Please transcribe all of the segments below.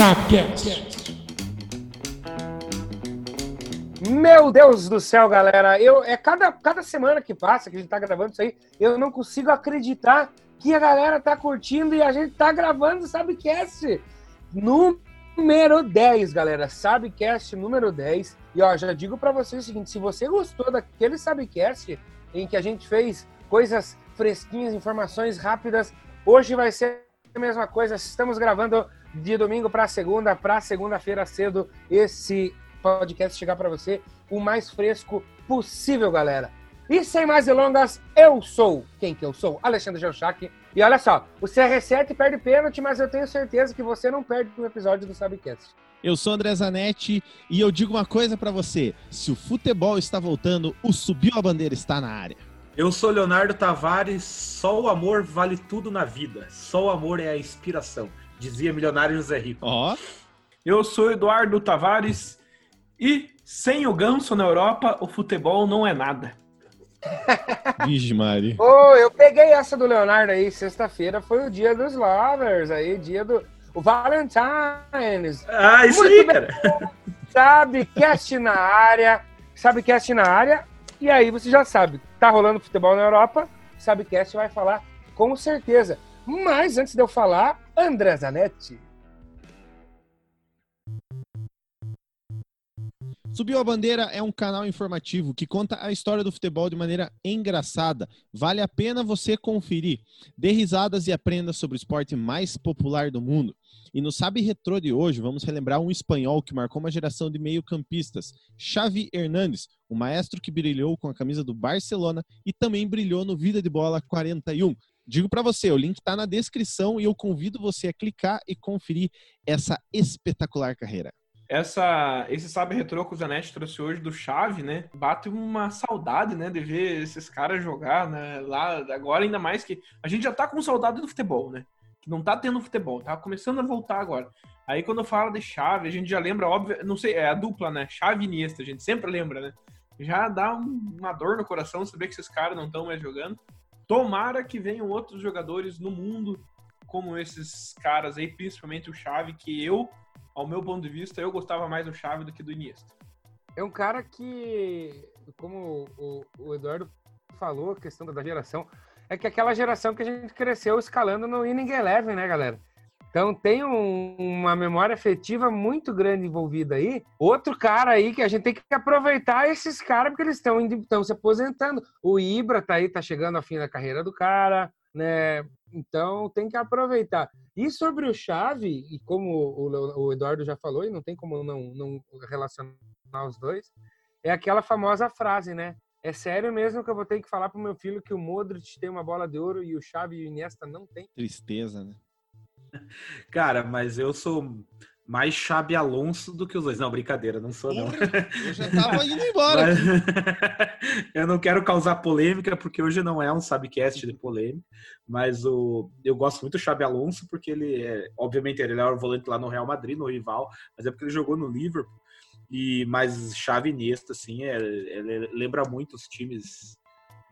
Sapcast. Meu Deus do céu, galera. Eu, é cada, cada semana que passa que a gente tá gravando isso aí, eu não consigo acreditar que a galera tá curtindo e a gente tá gravando o Sabcast. Número 10, galera. Sabcast número 10. E ó, já digo para vocês o seguinte: se você gostou daquele Sabcast em que a gente fez coisas fresquinhas, informações rápidas, hoje vai ser a mesma coisa. Estamos gravando de domingo para segunda, para segunda-feira cedo, esse podcast chegar para você o mais fresco possível, galera. E sem mais delongas, eu sou quem que eu sou? Alexandre Geuchac. E olha só, o CR7 perde pênalti, mas eu tenho certeza que você não perde um episódio do Sabcast. Eu sou André Zanetti e eu digo uma coisa para você: se o futebol está voltando, o Subiu a Bandeira está na área. Eu sou Leonardo Tavares, só o amor vale tudo na vida. Só o amor é a inspiração, dizia milionário José Rico. Ó, Eu sou Eduardo Tavares e sem o ganso na Europa, o futebol não é nada. Vixe, Mari. Ô, eu peguei essa do Leonardo aí, sexta-feira foi o dia dos lovers aí, dia do o Valentine's. Ah, isso Muito aí, bem. cara. Sabe, cast na área, sabe cast na área. E aí você já sabe, tá rolando futebol na Europa, sabe cast vai falar com certeza. Mas antes de eu falar, André Zanetti. Subiu a Bandeira é um canal informativo que conta a história do futebol de maneira engraçada. Vale a pena você conferir. Dê risadas e aprenda sobre o esporte mais popular do mundo. E no Sabe Retrô de hoje, vamos relembrar um espanhol que marcou uma geração de meio-campistas, Xavi Hernández, o maestro que brilhou com a camisa do Barcelona e também brilhou no Vida de Bola 41. Digo para você, o link está na descrição e eu convido você a clicar e conferir essa espetacular carreira. Essa, esse Sabe Retrô que o Zanetti trouxe hoje do Chave, né? Bate uma saudade, né? De ver esses caras jogar, né? Lá, agora ainda mais que a gente já tá com saudade do futebol, né? Que não tá tendo futebol, tá começando a voltar agora. Aí quando fala de Chave, a gente já lembra, óbvio, não sei, é a dupla, né? Chave e Iniesta, a gente sempre lembra, né? Já dá um- uma dor no coração saber que esses caras não estão mais jogando. Tomara que venham outros jogadores no mundo como esses caras aí, principalmente o Chave, que eu, ao meu ponto de vista, eu gostava mais do Chave do que do Iniesta. É um cara que, como o, o Eduardo falou, a questão da geração, é que aquela geração que a gente cresceu escalando no Inning Eleven, né, galera? Então tem um- uma memória afetiva muito grande envolvida aí. Outro cara aí que a gente tem que aproveitar esses caras porque eles estão se aposentando. O Ibra tá aí, tá chegando ao fim da carreira do cara, né? Então tem que aproveitar. E sobre o Chave, e como o, o Eduardo já falou, e não tem como não, não relacionar os dois, é aquela famosa frase, né? É sério mesmo que eu vou ter que falar pro meu filho que o Modric tem uma bola de ouro e o Xavi e o Iniesta não tem? Tristeza, né? Cara, mas eu sou mais Xabi Alonso do que os dois. Não, brincadeira, não sou, não. Eu já tava indo embora. Mas- eu não quero causar polêmica, porque hoje não é um Sabcast de polêmica, mas o, eu gosto muito do Xabi Alonso, porque ele é, obviamente, ele é o volante lá no Real Madrid, no rival, mas é porque ele jogou no Liverpool, e, mas Xavi e Iniesta, assim, é, ele lembra muito os times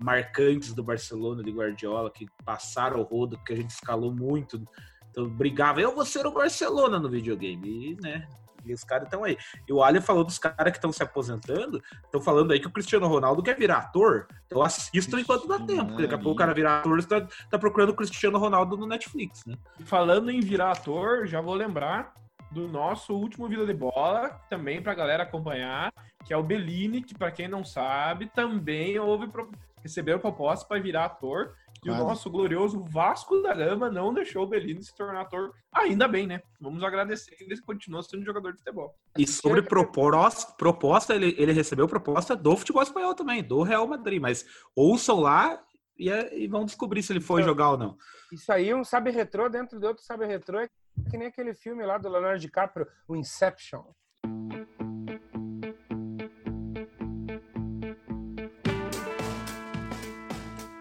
marcantes do Barcelona, de Guardiola, que passaram o rodo, porque a gente escalou muito, então brigava, eu vou ser o Barcelona no videogame, e, né, e os caras estão aí. E o Alien falou dos caras que estão se aposentando, estão falando aí que o Cristiano Ronaldo quer virar ator. Então assistam enquanto dá tempo, porque daqui a pouco o cara virar ator, você tá, procurando o Cristiano Ronaldo no Netflix, né? Falando em virar ator, já vou lembrar do nosso último Vida de Bola, também pra galera acompanhar, que é o Bellini, que pra quem não sabe, também houve pro... recebeu proposta para virar ator. E Quase. o nosso glorioso Vasco da Gama não deixou o Bellini se tornar ator. Ainda bem, né? Vamos agradecer que ele continuou sendo jogador de futebol. E sobre proposta, proposta ele, ele recebeu proposta do futebol espanhol também, do Real Madrid, mas ouçam lá e, é- e vão descobrir se ele foi Então- jogar ou não. Isso aí, um sabe retrô dentro de outro sabe retrô, é que nem aquele filme lá do Leonardo DiCaprio, o Inception.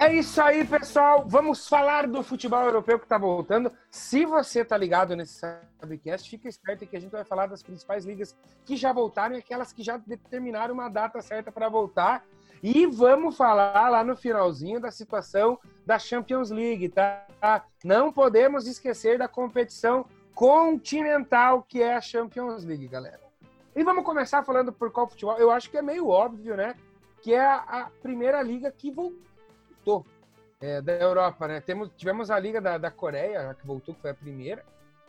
É isso aí, pessoal. Vamos falar do futebol europeu que está voltando. Se você tá ligado nesse Sabcast, fica esperto que a gente vai falar das principais ligas que já voltaram e aquelas que já determinaram uma data certa para voltar. E vamos falar lá no finalzinho da situação da Champions League, tá? Não podemos esquecer da competição continental que é a Champions League, galera. E vamos começar falando por qual futebol. Eu acho que é meio óbvio, né? Que é a primeira liga que voltou é, da Europa, né? Temos, tivemos a liga da, da Coreia, que voltou, que foi a primeira.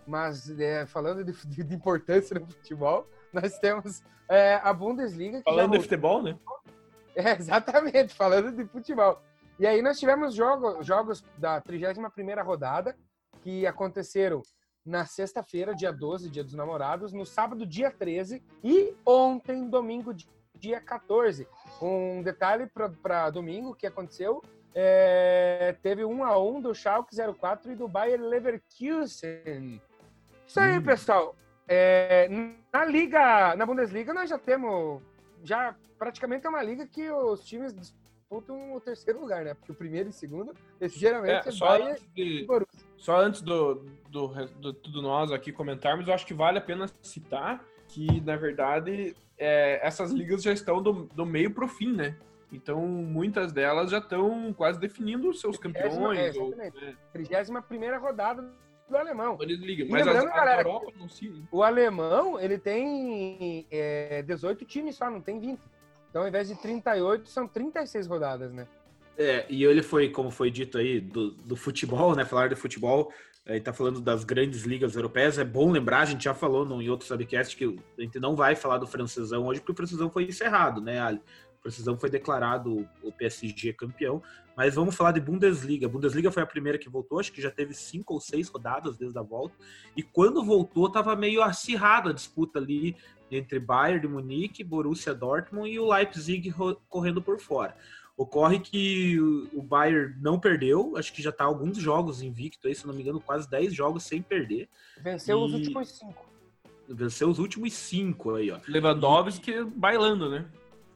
Mas é, falando de, de, de, importância no futebol, nós temos é, a Bundesliga. falando de futebol, né? É, exatamente, falando de futebol. E aí nós tivemos jogo, jogos da 31ª rodada, que aconteceram na sexta-feira, dia 12, dia dos namorados, no sábado, dia 13, e ontem, domingo, dia 14. Um detalhe para domingo que aconteceu, é, teve um a um do Schalke 04 e do Bayer Leverkusen. Isso aí, hum. pessoal. É, na liga, na Bundesliga, nós já temos, já praticamente é uma liga que os times disputam o terceiro lugar, né? Porque o primeiro e o segundo, esse geralmente é, é só Bayern antes de, Só antes do, do, do, tudo nós aqui comentarmos, eu acho que vale a pena citar que, na verdade, é, essas ligas já estão do, do meio pro fim, né? Então, muitas delas já estão quase definindo os seus campeões. É, ou, né? 31 rodada do alemão. Bundesliga. Mas lembrando, as, galera, Europa não se... o alemão, ele tem é, 18 times só, não tem 20. Então, ao invés de 38, são 36 rodadas, né? É, e ele foi, como foi dito aí, do, do futebol, né? Falar de futebol, aí tá falando das grandes ligas europeias. É bom lembrar, a gente já falou no, em outro subcast que a gente não vai falar do francesão hoje, porque o francesão foi encerrado, né, Ali? O francesão foi declarado o PSG campeão. Mas vamos falar de Bundesliga. A Bundesliga foi a primeira que voltou, acho que já teve cinco ou seis rodadas desde a volta. E quando voltou, tava meio acirrada a disputa ali entre Bayern de Munique, Borussia Dortmund e o Leipzig correndo por fora. Ocorre que o Bayern não perdeu, acho que já está alguns jogos invicto aí, se não me engano, quase 10 jogos sem perder. Venceu e... os últimos cinco. Venceu os últimos cinco aí, ó. Lewandowski e... bailando, né?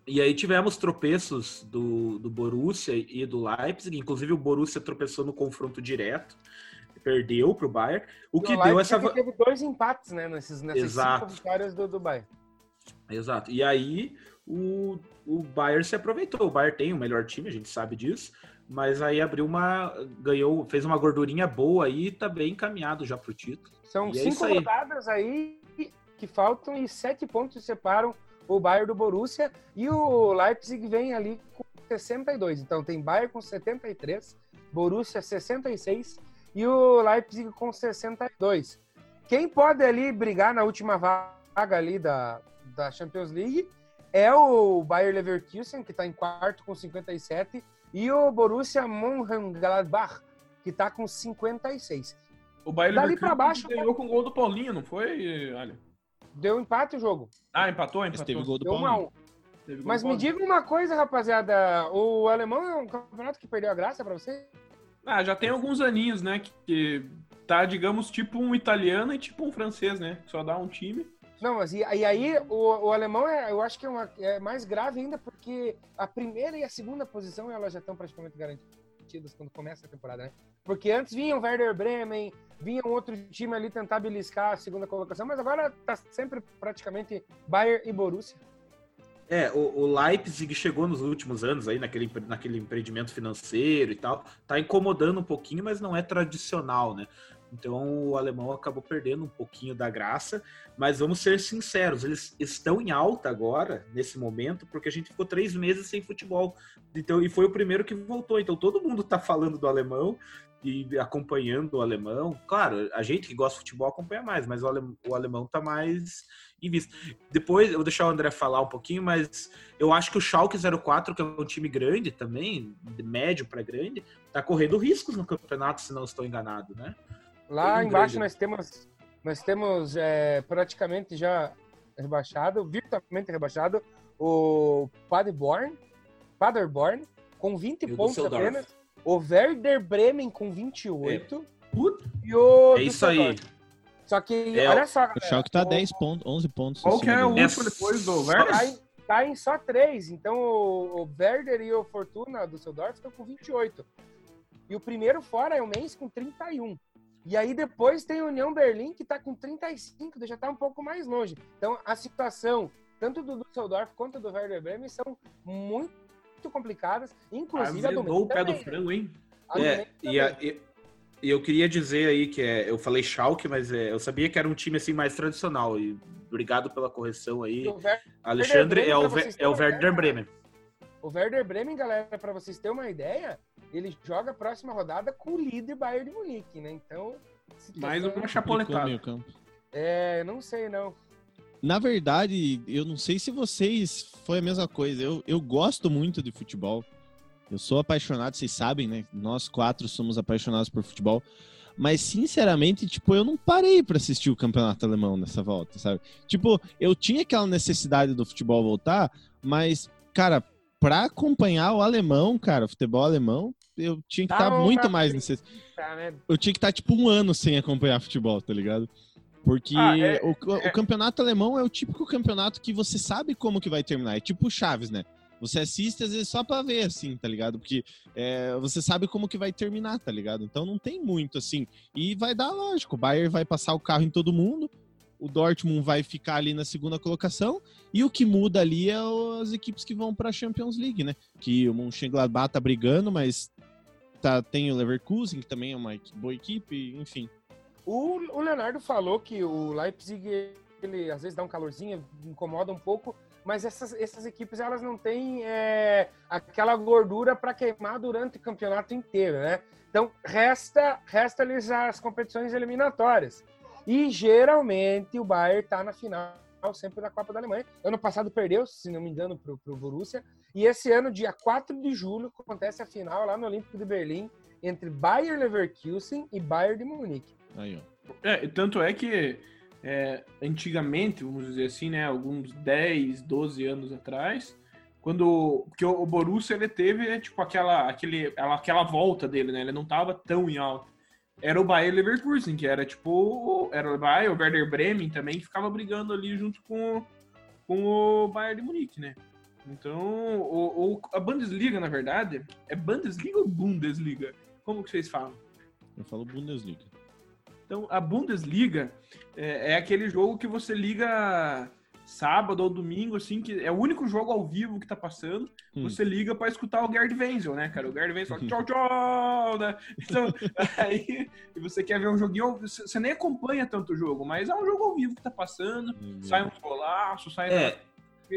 E aí tivemos tropeços do, do Borussia e do Leipzig, inclusive o Borussia tropeçou no confronto direto, perdeu para o Bayern, o que deu essa... teve dois empates, né, nesses, nessas Exato. cinco vitórias do, do Bayern. Exato, e aí o, o Bayern se aproveitou, o Bayern tem o melhor time, a gente sabe disso, mas aí abriu uma, ganhou, fez uma gordurinha boa aí e tá bem encaminhado já para o título. São e é cinco é rodadas aí que faltam e sete pontos separam o Bayern do Borussia e o Leipzig vem ali com 62. Então tem Bayern com 73, Borussia 66 e o Leipzig com 62. Quem pode ali brigar na última vaga ali da, da Champions League é o Bayer Leverkusen, que está em quarto com 57, e o Borussia Mönchengladbach, que está com 56. O Bayer Dali Leverkusen baixo, ganhou com o gol do Paulinho, não foi, Alho? Deu empate o jogo. Ah, empatou? empatou. teve gol do Deu Paulinho. Um Mas me diga uma coisa, rapaziada. O alemão é um campeonato que perdeu a graça para você? Ah, já tem alguns aninhos, né? Que, que tá, digamos, tipo um italiano e tipo um francês, né? Só dá um time. Não, mas e, e aí o, o, alemão é, eu acho que é, uma, é, mais grave ainda porque a primeira e a segunda posição elas já estão praticamente garantidas quando começa a temporada, né? Porque antes vinham Werder Bremen, vinha um outro time ali tentar beliscar a segunda colocação, mas agora tá sempre praticamente Bayern e Borussia. É, o, o, Leipzig chegou nos últimos anos aí naquele, naquele empreendimento financeiro e tal, tá incomodando um pouquinho, mas não é tradicional, né? Então o alemão acabou perdendo um pouquinho da graça, mas vamos ser sinceros, eles estão em alta agora, nesse momento, porque a gente ficou três meses sem futebol. Então, e foi o primeiro que voltou. Então todo mundo está falando do alemão, e acompanhando o alemão. Claro, a gente que gosta de futebol acompanha mais, mas o alemão, o alemão tá mais em vista. Depois eu vou deixar o André falar um pouquinho, mas eu acho que o Schalke 04, que é um time grande também, de médio para grande, tá correndo riscos no campeonato, se não estou enganado, né? Lá embaixo grande. nós temos nós temos é, praticamente já rebaixado, virtualmente rebaixado, o Paderborn, Paderborn com 20 pontos apenas o Werder Bremen com 28. É. Puta. E o é isso aí. Só que, é, olha só, galera, O Schalke tá o... 10 pontos, 11 pontos. Qual que é o último depois do Werder? Tá em, tá em só 3. Então, o, o Werder e o Fortuna do Seudorf estão com 28. E o primeiro fora é o Mainz com 31. E aí depois tem a União Berlim que está com 35, já está um pouco mais longe. Então a situação, tanto do Düsseldorf quanto do Werder Bremen, são muito complicadas, inclusive Azedou a do o pé do frango, hein? É, e, a, e, E eu queria dizer aí que é, eu falei Schalke, mas é, eu sabia que era um time assim mais tradicional. E obrigado pela correção aí. Alexandre é o, é o Werder Bremen. O Werder Bremen, galera, para vocês terem uma ideia, ele joga a próxima rodada com o líder Bayern de Munique, né? Então. Mais uma chapoletada. É, não sei não. Na verdade, eu não sei se vocês foi a mesma coisa. Eu, eu gosto muito de futebol. Eu sou apaixonado, vocês sabem, né? Nós quatro somos apaixonados por futebol. Mas, sinceramente, tipo, eu não parei para assistir o campeonato alemão nessa volta, sabe? Tipo, eu tinha aquela necessidade do futebol voltar, mas, cara, pra acompanhar o alemão, cara, o futebol alemão, eu tinha que estar tá muito mais necessário. Né? Eu tinha que estar, tá, tipo, um ano sem acompanhar futebol, tá ligado? Porque ah, é, o, é... o, campeonato alemão é o típico campeonato que você sabe como que vai terminar. É tipo Chaves, né? Você assiste às vezes só pra ver, assim, tá ligado? Porque é, você sabe como que vai terminar, tá ligado? Então não tem muito, assim. E vai dar, lógico, o Bayern vai passar o carro em todo mundo, o Dortmund vai ficar ali na segunda colocação e o que muda ali é as equipes que vão para a Champions League, né? Que o Mönchengladbach tá brigando, mas tá, tem o Leverkusen, que também é uma boa equipe, enfim. O, o Leonardo falou que o Leipzig, ele às vezes dá um calorzinho, incomoda um pouco, mas essas, essas equipes elas não têm é, aquela gordura para queimar durante o campeonato inteiro, né? Então resta resta lhes as competições eliminatórias. E geralmente o Bayern está na final sempre da Copa da Alemanha. Ano passado perdeu, se não me engano, para o Borussia. E esse ano, dia 4 de julho, acontece a final lá no Olímpico de Berlim entre Bayern Leverkusen e Bayern de Munique. Aí, ó. É, tanto é que é, antigamente, vamos dizer assim, né, alguns 10, 12 anos atrás, quando que o Borussia ele teve tipo aquela aquele aquela volta dele, né? Ele não estava tão em alta era o Bayer Leverkusen, que era tipo. Era o Bayer, o Werder Bremen também, que ficava brigando ali junto com, com o Bayern de Munique, né? Então, o, o, a Bundesliga, na verdade, é Bundesliga ou Bundesliga? Como que vocês falam? Eu falo Bundesliga. Então, a Bundesliga é, é aquele jogo que você liga sábado ou domingo, assim, que é o único jogo ao vivo que tá passando, hum. você liga para escutar o Gerd Wenzel, né, cara? O Gerd Wenzel fala tchau, tchau, né? Então, aí, e você quer ver um joguinho, você nem acompanha tanto o jogo, mas é um jogo ao vivo que tá passando, hum. sai um golaço, sai... É.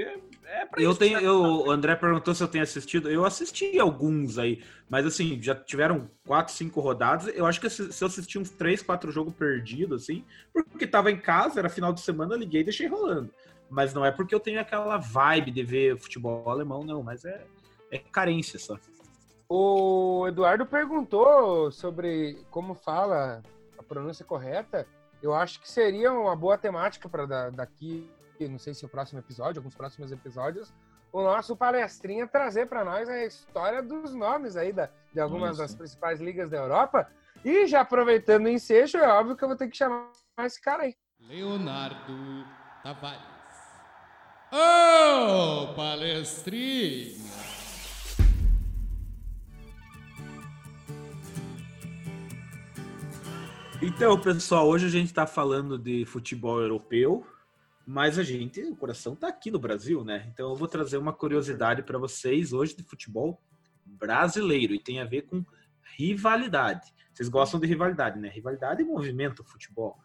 É eu tenho, eu, o André perguntou se eu tenho assistido. Eu assisti alguns aí, mas assim, já tiveram quatro, cinco rodadas. Eu acho que se eu assisti uns três, quatro jogos perdidos, assim, porque tava em casa, era final de semana, liguei e deixei rolando mas não é porque eu tenho aquela vibe de ver futebol alemão, não, mas é, é carência só. O Eduardo perguntou sobre como fala a pronúncia correta. Eu acho que seria uma boa temática para daqui, não sei se o próximo episódio, alguns próximos episódios, o nosso palestrinha trazer para nós a história dos nomes aí da, de algumas Isso. das principais ligas da Europa. E já aproveitando o ensejo, é óbvio que eu vou ter que chamar esse cara aí. Leonardo Tavares. Ô, oh, palestrinha! Então, pessoal, hoje a gente está falando de futebol europeu, mas a gente, o coração está aqui no Brasil, né? Então eu vou trazer uma curiosidade para vocês hoje de futebol brasileiro e tem a ver com rivalidade. Vocês gostam de rivalidade, né? Rivalidade e movimento futebol.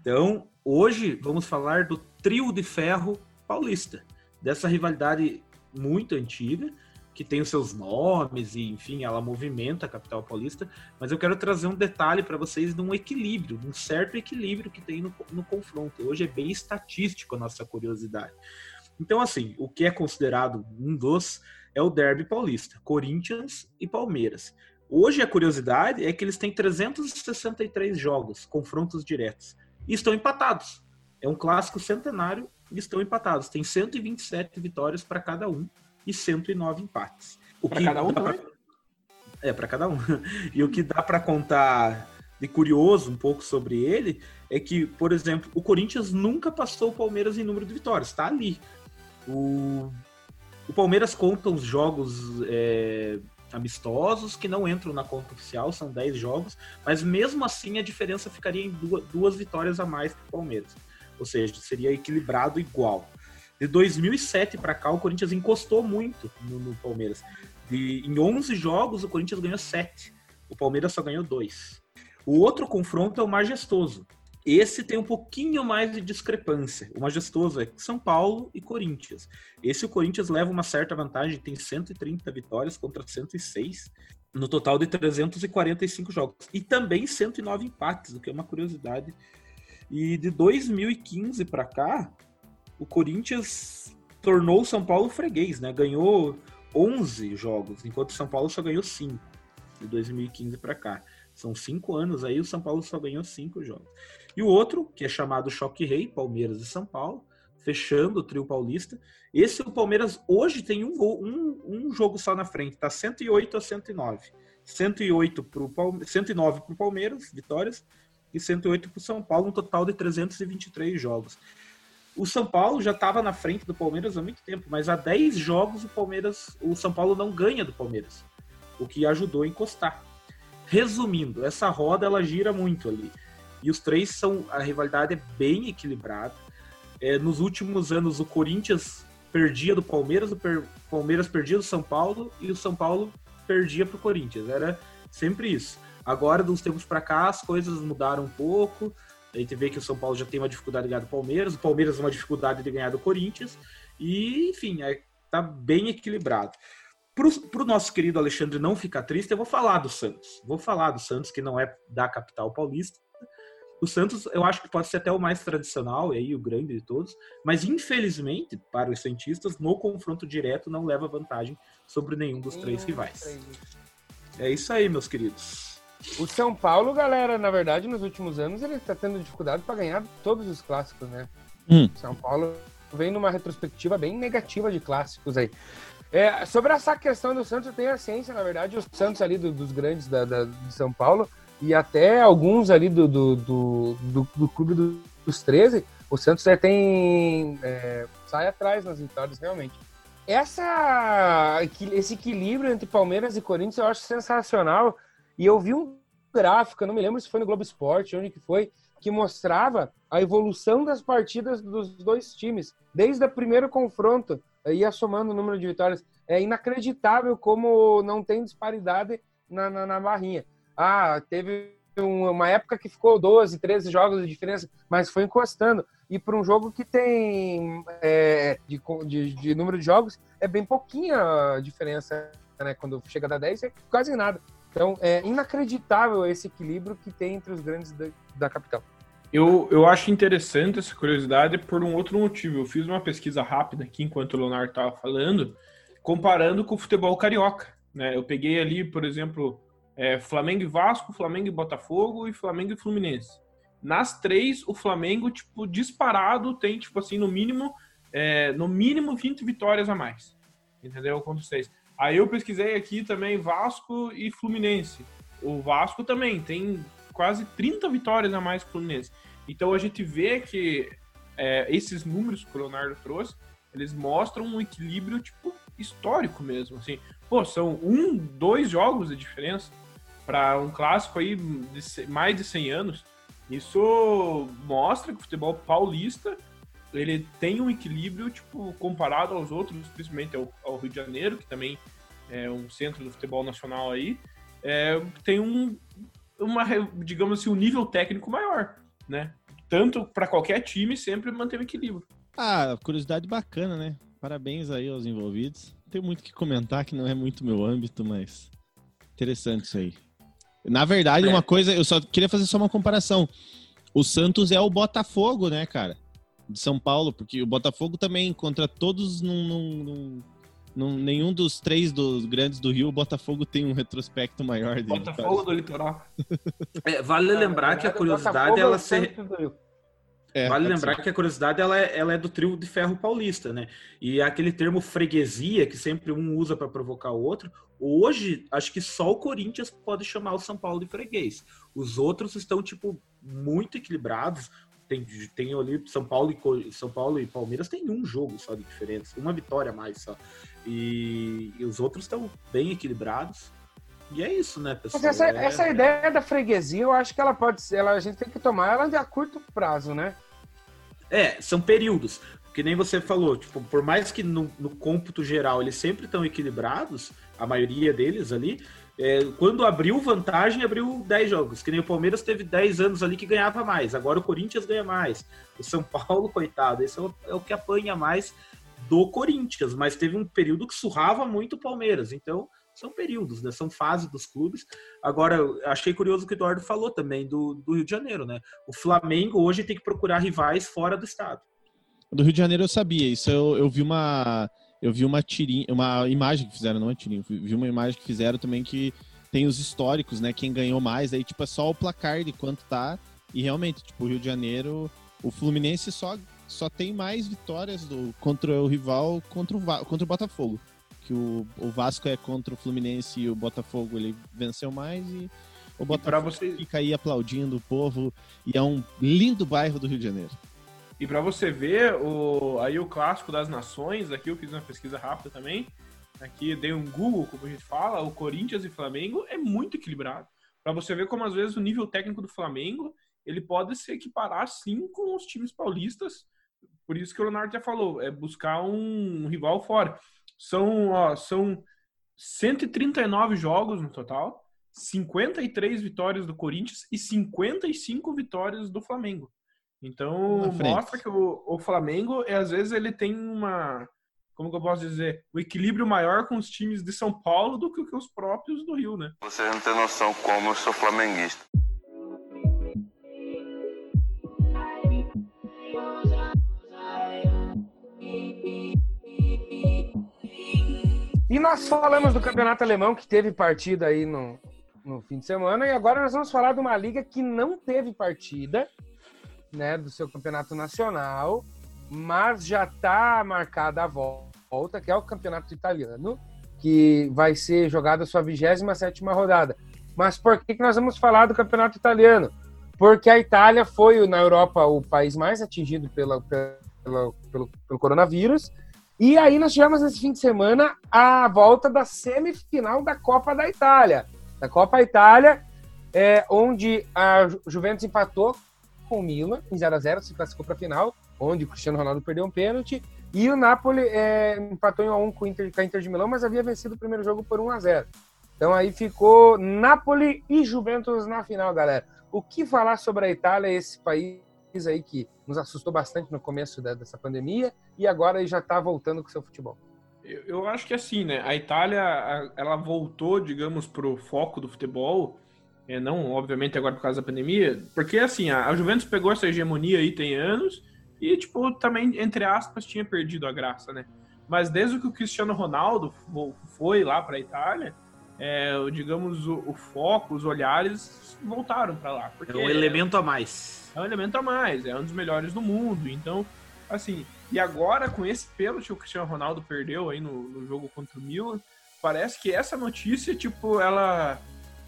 Então, hoje vamos falar do trio de ferro paulista, dessa rivalidade muito antiga, que tem os seus nomes e, enfim, ela movimenta a capital paulista, mas eu quero trazer um detalhe para vocês de um equilíbrio, de um certo equilíbrio que tem no, no confronto. Hoje é bem estatístico a nossa curiosidade. Então, assim, o que é considerado um dos é o derby paulista, Corinthians e Palmeiras. Hoje a curiosidade é que eles têm 363 jogos, confrontos diretos, e estão empatados. É um clássico centenário estão empatados. Tem 127 vitórias para cada um e 109 empates. Para cada um pra... É, para cada um. E o que dá para contar de curioso um pouco sobre ele é que, por exemplo, o Corinthians nunca passou o Palmeiras em número de vitórias, está ali. O, o Palmeiras conta os jogos é, amistosos que não entram na conta oficial, são 10 jogos, mas mesmo assim a diferença ficaria em duas, duas vitórias a mais que o Palmeiras ou seja, seria equilibrado igual. De 2007 para cá, o Corinthians encostou muito no, no Palmeiras. De, em 11 jogos, o Corinthians ganhou 7. O Palmeiras só ganhou dois. O outro confronto é o Majestoso. Esse tem um pouquinho mais de discrepância. O Majestoso é São Paulo e Corinthians. Esse o Corinthians leva uma certa vantagem, tem 130 vitórias contra 106, no total de 345 jogos. E também 109 empates, o que é uma curiosidade. E de 2015 para cá, o Corinthians tornou o São Paulo freguês, né? Ganhou 11 jogos, enquanto o São Paulo só ganhou 5 de 2015 para cá. São cinco anos aí, o São Paulo só ganhou cinco jogos. E o outro, que é chamado Choque Rei, Palmeiras e São Paulo, fechando o trio paulista. Esse o Palmeiras hoje tem um, um, um jogo só na frente, tá 108 a 109. 108 pro, 109 para o Palmeiras, vitórias, e 108 para o São Paulo, um total de 323 jogos. O São Paulo já estava na frente do Palmeiras há muito tempo, mas há 10 jogos o Palmeiras, o São Paulo não ganha do Palmeiras, o que ajudou a encostar. Resumindo, essa roda ela gira muito ali. E os três são. A rivalidade é bem equilibrada. É, nos últimos anos, o Corinthians perdia do Palmeiras, o per, Palmeiras perdia do São Paulo e o São Paulo perdia para o Corinthians. Era sempre isso. Agora, dos tempos para cá, as coisas mudaram um pouco. A gente vê que o São Paulo já tem uma dificuldade de ganhar do Palmeiras, o Palmeiras uma dificuldade de ganhar do Corinthians. E, enfim, é, tá bem equilibrado. Para o nosso querido Alexandre não ficar triste, eu vou falar do Santos. Vou falar do Santos, que não é da capital paulista. O Santos, eu acho que pode ser até o mais tradicional, e aí o grande de todos, mas infelizmente, para os cientistas, no confronto direto não leva vantagem sobre nenhum dos três rivais. É isso aí, meus queridos. O São Paulo, galera, na verdade, nos últimos anos, ele está tendo dificuldade para ganhar todos os clássicos, né? Hum. São Paulo vem numa retrospectiva bem negativa de clássicos aí. É, sobre essa questão do Santos, eu tenho a ciência, na verdade, os Santos ali do, dos grandes da, da, de São Paulo e até alguns ali do, do, do, do, do clube do, dos 13, o Santos já tem. É, sai atrás nas vitórias, realmente. Essa, esse equilíbrio entre Palmeiras e Corinthians eu acho sensacional. E eu vi um gráfico, não me lembro se foi no Globo Esporte, onde que foi, que mostrava a evolução das partidas dos dois times, desde o primeiro confronto ia somando o número de vitórias. É inacreditável como não tem disparidade na, na, na barrinha. Ah, teve uma época que ficou 12, 13 jogos de diferença, mas foi encostando. E para um jogo que tem é, de, de, de, número de jogos, é bem pouquinha a diferença, né? Quando chega a 10, é quase nada. Então, é inacreditável esse equilíbrio que tem entre os grandes da, da capital. Eu, eu acho interessante essa curiosidade por um outro motivo. Eu fiz uma pesquisa rápida aqui enquanto o Leonardo estava falando, comparando com o futebol carioca. Né? Eu peguei ali, por exemplo, é, Flamengo e Vasco, Flamengo e Botafogo e Flamengo e Fluminense. Nas três, o Flamengo, tipo, disparado, tem, tipo assim, no mínimo, é, no mínimo 20 vitórias a mais. Entendeu? Contra vocês. Aí eu pesquisei aqui também Vasco e Fluminense. O Vasco também tem quase 30 vitórias a mais que o Fluminense. Então a gente vê que é, esses números que o Leonardo trouxe, eles mostram um equilíbrio tipo histórico mesmo. Assim, pô, são um, dois jogos de diferença para um clássico aí de mais de 100 anos. Isso mostra que o futebol paulista ele tem um equilíbrio tipo comparado aos outros, principalmente ao, ao Rio de Janeiro, que também é um centro do futebol nacional aí, é, tem um, uma, digamos assim, um nível técnico maior, né? Tanto para qualquer time, sempre manter o equilíbrio. Ah, curiosidade bacana, né? Parabéns aí aos envolvidos. Tem muito que comentar que não é muito meu âmbito, mas interessante isso aí. Na verdade, uma coisa, eu só queria fazer só uma comparação. O Santos é o Botafogo, né, cara? De São Paulo, porque o Botafogo também contra todos num, num, num nenhum dos três dos grandes do Rio, o Botafogo tem um retrospecto maior. De Botafogo do litoral. É, vale é, lembrar que a curiosidade ela se... É, vale lembrar ser. que a curiosidade ela é, ela é, do trio de ferro paulista, né? E aquele termo freguesia que sempre um usa para provocar o outro. Hoje, acho que só o Corinthians pode chamar o São Paulo de freguês. Os outros estão tipo muito equilibrados tem, tem ali São Paulo e São Paulo e Palmeiras tem um jogo só de diferença, uma vitória a mais só. E, e os outros estão bem equilibrados. E é isso, né, pessoal? Mas essa, é, essa ideia da freguesia, eu acho que ela pode ser, ela, a gente tem que tomar ela de a curto prazo, né? É, são períodos. Que nem você falou, tipo, por mais que no, no cômputo geral eles sempre estão equilibrados, a maioria deles ali, é, quando abriu vantagem, abriu 10 jogos. Que nem o Palmeiras teve 10 anos ali que ganhava mais. Agora o Corinthians ganha mais. O São Paulo, coitado, esse é o, é o que apanha mais do Corinthians. Mas teve um período que surrava muito o Palmeiras. Então, são períodos, né? São fases dos clubes. Agora, achei curioso o que o Eduardo falou também do, do Rio de Janeiro, né? O Flamengo hoje tem que procurar rivais fora do estado. Do Rio de Janeiro eu sabia, isso eu, eu vi uma eu vi uma tirinha, uma imagem que fizeram, não é tirinha, vi uma imagem que fizeram também que tem os históricos, né? Quem ganhou mais, aí tipo é só o placar de quanto tá. E realmente, tipo, o Rio de Janeiro, o Fluminense só, só tem mais vitórias do, contra o rival contra o, contra o Botafogo. Que o, o Vasco é contra o Fluminense e o Botafogo ele venceu mais e o Botafogo você... fica aí aplaudindo o povo. E é um lindo bairro do Rio de Janeiro. E para você ver o, aí o clássico das nações, aqui eu fiz uma pesquisa rápida também. Aqui dei um Google, como a gente fala, o Corinthians e Flamengo é muito equilibrado. Para você ver como às vezes o nível técnico do Flamengo ele pode se equiparar sim com os times paulistas. Por isso que o Leonardo já falou, é buscar um rival fora. São, ó, são 139 jogos no total, 53 vitórias do Corinthians e 55 vitórias do Flamengo. Então, mostra que o, o Flamengo, é, às vezes, ele tem uma. Como que eu posso dizer? O um equilíbrio maior com os times de São Paulo do que, que os próprios do Rio, né? Você não tem noção como eu sou flamenguista. E nós falamos do campeonato alemão que teve partida aí no, no fim de semana, e agora nós vamos falar de uma liga que não teve partida, né, do seu campeonato nacional, mas já está marcada a volta, que é o campeonato italiano, que vai ser jogada a sua 27 rodada. Mas por que, que nós vamos falar do campeonato italiano? Porque a Itália foi, na Europa, o país mais atingido pela, pela, pelo, pelo coronavírus. E aí nós tivemos nesse fim de semana a volta da semifinal da Copa da Itália. Da Copa Itália, é, onde a Juventus empatou com o Milan em 0 a 0 se classificou para a final, onde o Cristiano Ronaldo perdeu um pênalti. E o Napoli é, empatou em 1 a 1 com, o Inter, com a Inter de Milão, mas havia vencido o primeiro jogo por 1 a 0 Então aí ficou Napoli e Juventus na final, galera. O que falar sobre a Itália, esse país aí que nos assustou bastante no começo da, dessa pandemia e agora já está voltando com seu futebol? Eu, eu acho que assim, né? A Itália, ela voltou, digamos, para o foco do futebol é, não, obviamente, agora por causa da pandemia, porque assim, a, a Juventus pegou essa hegemonia aí tem anos e, tipo, também, entre aspas, tinha perdido a graça, né? Mas desde que o Cristiano Ronaldo foi lá para a Itália, é, digamos, o, o, foco, os olhares voltaram para lá. É um elemento a mais. É um elemento a mais, é um dos melhores do mundo. Então, assim, e agora com esse pênalti que o Cristiano Ronaldo perdeu aí no, no jogo contra o Milan, parece que essa notícia, tipo, ela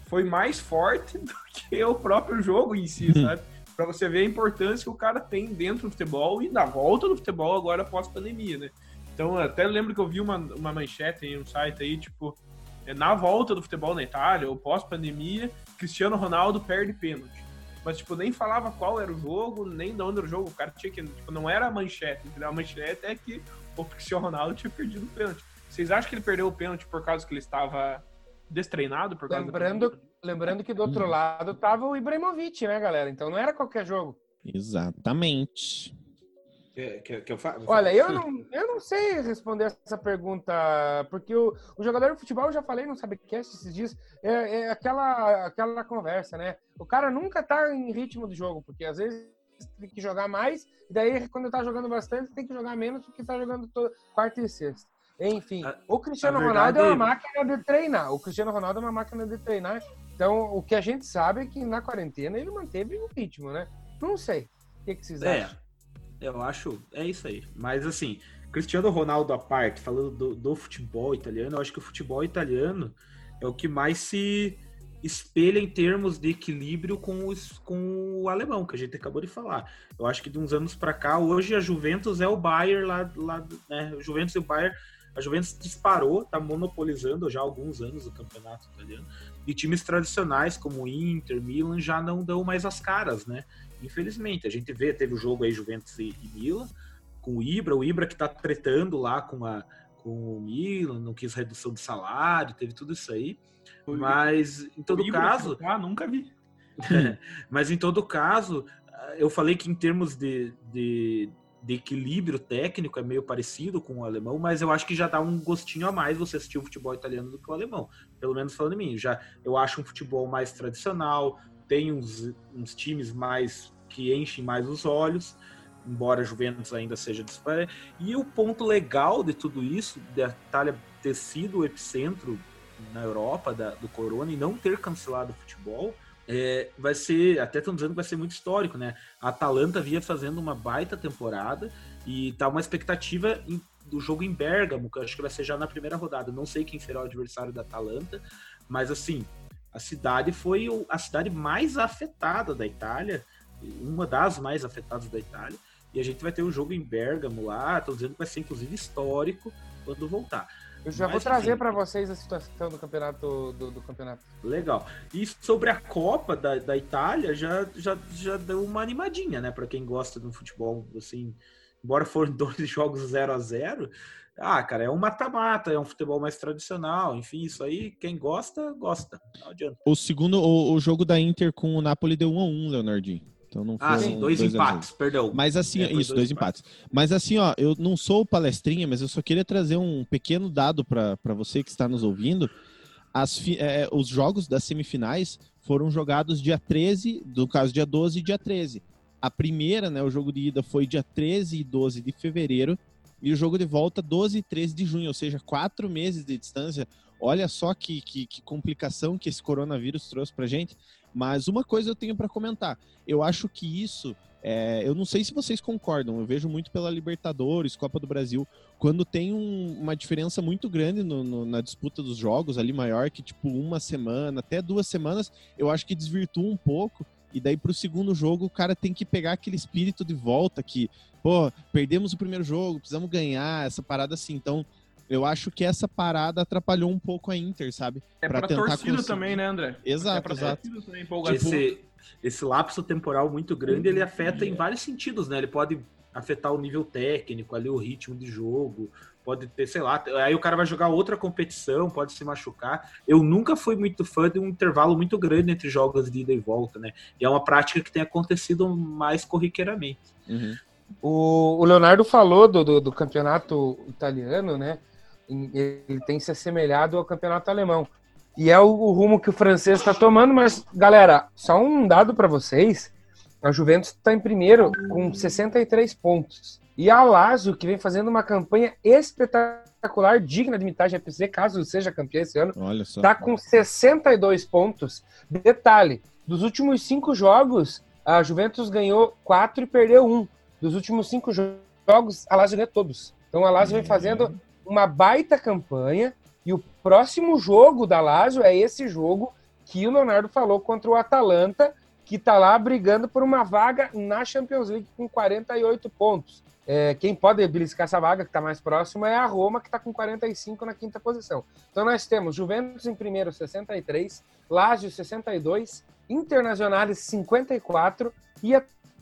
foi mais forte do que o próprio jogo em si, uhum. sabe? Para você ver a importância que o cara tem dentro do futebol e da volta do futebol agora pós-pandemia, né? Então, até lembro que eu vi uma, uma manchete em um site aí, tipo, é, na volta do futebol na Itália, ou pós-pandemia, Cristiano Ronaldo perde pênalti. Mas, tipo, nem falava qual era o jogo, nem de onde era o jogo. O cara tinha que. Tipo, não era a manchete. A manchete é que o Cristiano Ronaldo tinha perdido o pênalti. Vocês acham que ele perdeu o pênalti por causa que ele estava destreinado por causa lembrando, da... lembrando que do outro hum. lado tava o Ibrahimovic, né, galera? Então não era qualquer jogo. Exatamente. Que, que, que eu fa... Olha, eu não, eu não sei responder essa pergunta, porque o, o jogador de futebol, eu já falei no Sabecast esses dias, é, é, aquela, aquela conversa, né? O cara nunca tá em ritmo do jogo, porque às vezes tem que jogar mais, e daí quando tá jogando bastante, tem que jogar menos porque tá jogando todo, quarta e sexta. Enfim, a, o Cristiano Ronaldo é uma máquina de treinar. O Cristiano Ronaldo é uma máquina de treinar. Então, o que a gente sabe é que na quarentena ele manteve o ritmo, né? Não sei. O que, que vocês é, acham? Eu acho, é isso aí. Mas assim, Cristiano Ronaldo à parte, falando do, do futebol italiano, eu acho que o futebol italiano é o que mais se espelha em termos de equilíbrio com, os, com o alemão, que a gente acabou de falar. Eu acho que de uns anos para cá, hoje a Juventus é o Bayern lá, lá né? Juventus e o Bayern a Juventus disparou, está monopolizando já há alguns anos o campeonato italiano. E times tradicionais como Inter, Milan já não dão mais as caras, né? Infelizmente, a gente vê, teve o jogo aí Juventus e, e Milan com o Ibra, o Ibra que está tretando lá com a com o Milan, não quis redução de salário, teve tudo isso aí. Mas em todo Ibra caso, Ah, nunca vi. mas em todo caso, eu falei que em termos de, de, de equilíbrio técnico é meio parecido com o alemão, mas eu acho que já dá um gostinho a mais você assistir o futebol italiano do que o alemão. Pelo menos falando em mim. Já, eu acho um futebol mais tradicional, tem uns, uns times mais que enchem mais os olhos, embora Juventus ainda seja disparada. E o ponto legal de tudo isso, da Itália ter sido o epicentro na Europa da, do Corona e não ter cancelado o futebol, é, vai ser, até estão dizendo que vai ser muito histórico, né? A Atalanta via fazendo uma baita temporada e tá uma expectativa em- do jogo em Bergamo, que eu acho que vai ser já na primeira rodada. Não sei quem será o adversário da Atalanta, mas assim, a cidade foi a cidade mais afetada da Itália, uma das mais afetadas da Itália, e a gente vai ter o jogo em Bergamo lá, estão dizendo que vai ser inclusive histórico quando voltar. Eu já Mas, vou trazer para vocês a situação do campeonato do, do campeonato. Legal. E sobre a Copa da, da Itália, já, já, já deu uma animadinha, né? Para quem gosta do futebol, assim, embora foram dois jogos 0 a 0 ah, cara, é um mata-mata, é um futebol mais tradicional, enfim, isso aí, quem gosta, gosta. Não adianta. O segundo, o, o jogo da Inter com o Napoli deu 1 a 1 Leonardinho. Então não Ah, sim, dois 2 a 0. empates, perdão. Mas assim, É, isso, dois dois empates. Mas assim, ó, eu não sou palestrinha, mas eu só queria trazer um pequeno dado para você que está nos ouvindo. As fi- é, os jogos das semifinais foram jogados dia 13, no caso dia 12 e dia 13. A primeira, né, o jogo de ida foi dia 13 e 12 de fevereiro, e o jogo de volta 12 e 13 de junho, ou seja, quatro meses de distância. Olha só que, que, que complicação que esse coronavírus trouxe pra gente. Mas uma coisa eu tenho para comentar. Eu acho que isso é, eu não sei se vocês concordam, eu vejo muito pela Libertadores, Copa do Brasil, quando tem um- uma diferença muito grande no- no- na disputa dos jogos, ali maior que tipo uma semana, até duas semanas, eu acho que desvirtua um pouco. E daí pro segundo jogo o cara tem que pegar aquele espírito de volta que, pô, perdemos o primeiro jogo, precisamos ganhar, essa parada assim. Então, eu acho que essa parada atrapalhou um pouco a Inter, sabe? É Pra pra, tentar torcida conseguir. também, né, André? é Exato, pra exato. torcida também. Esse, esse lapso temporal muito grande, ele afeta em vários sentidos, né? Ele pode afetar o nível técnico, ali o ritmo de jogo, pode ter, sei lá, aí o cara vai jogar outra competição, pode se machucar. Eu nunca fui muito fã de um intervalo muito grande entre jogos de ida e volta, né? E é uma prática que tem acontecido mais corriqueiramente. Uhum. O, o Leonardo falou do, do, do campeonato italiano, né? Ele tem se assemelhado ao campeonato alemão. E é o, o rumo que o francês está tomando, mas, galera, só um dado para vocês: a Juventus está em primeiro com 63 pontos. E a Lazio, que vem fazendo uma campanha espetacular, digna de imitar a GPC, caso seja campeã esse ano, Olha só. Tá com 62 pontos. Detalhe: dos últimos cinco jogos, a Juventus ganhou quatro e perdeu um. Dos últimos cinco jo- jogos, a Lazio ganhou todos. Então a Lazio vem fazendo uma baita campanha. E o próximo jogo da Lazio é esse jogo que o Leonardo falou contra o Atalanta, que tá lá brigando por uma vaga na Champions League com 48 pontos. É, quem pode beliscar essa vaga, que está mais próximo, é a Roma, que está com 45 na quinta posição. Então nós temos Juventus em primeiro, 63, Lazio 62, Internazionale 54 e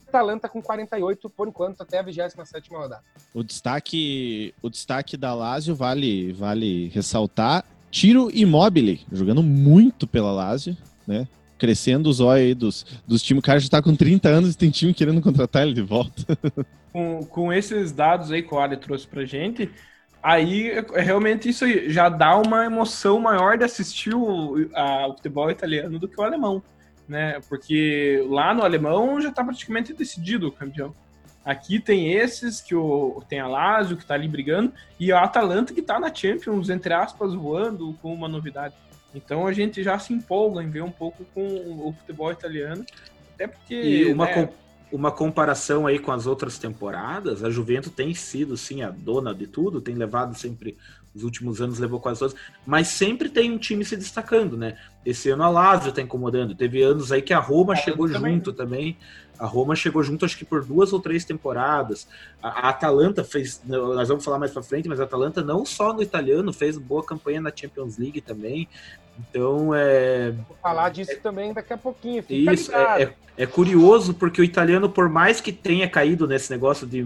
Atalanta com 48 por enquanto até a 27ª rodada. O destaque, o destaque da Lazio vale, vale ressaltar. Tiro Immobile, jogando muito pela Lazio, né? Crescendo os olhos aí dos, dos times. O cara já tá com 30 anos e tem time querendo contratar ele de volta. com, com esses dados aí que o Ali trouxe pra gente, aí é- é realmente isso aí já dá uma emoção maior de assistir o, a- o futebol italiano do que o alemão, né? Porque lá no alemão já tá praticamente decidido o campeão. Aqui tem esses que o tem a Lazio que tá ali brigando e a Atalanta que tá na Champions entre aspas voando com uma novidade. Então a gente já se empolga em ver um pouco com o futebol italiano, até porque E uma, né, com- uma comparação aí com as outras temporadas, a Juventus tem sido, sim, a dona de tudo, tem levado sempre, os últimos anos levou quase todos, mas sempre tem um time se destacando, né? Esse ano a Lazio tá incomodando, teve anos aí que a Roma chegou também. junto também, a Roma chegou junto acho que por duas ou três temporadas, a, a Atalanta fez, nós vamos falar mais pra frente, mas a Atalanta não só no italiano, fez boa campanha na Champions League também, então é... Vou falar disso também daqui a pouquinho. Fica Isso, é, é, é curioso porque o italiano, por mais que tenha caído nesse negócio de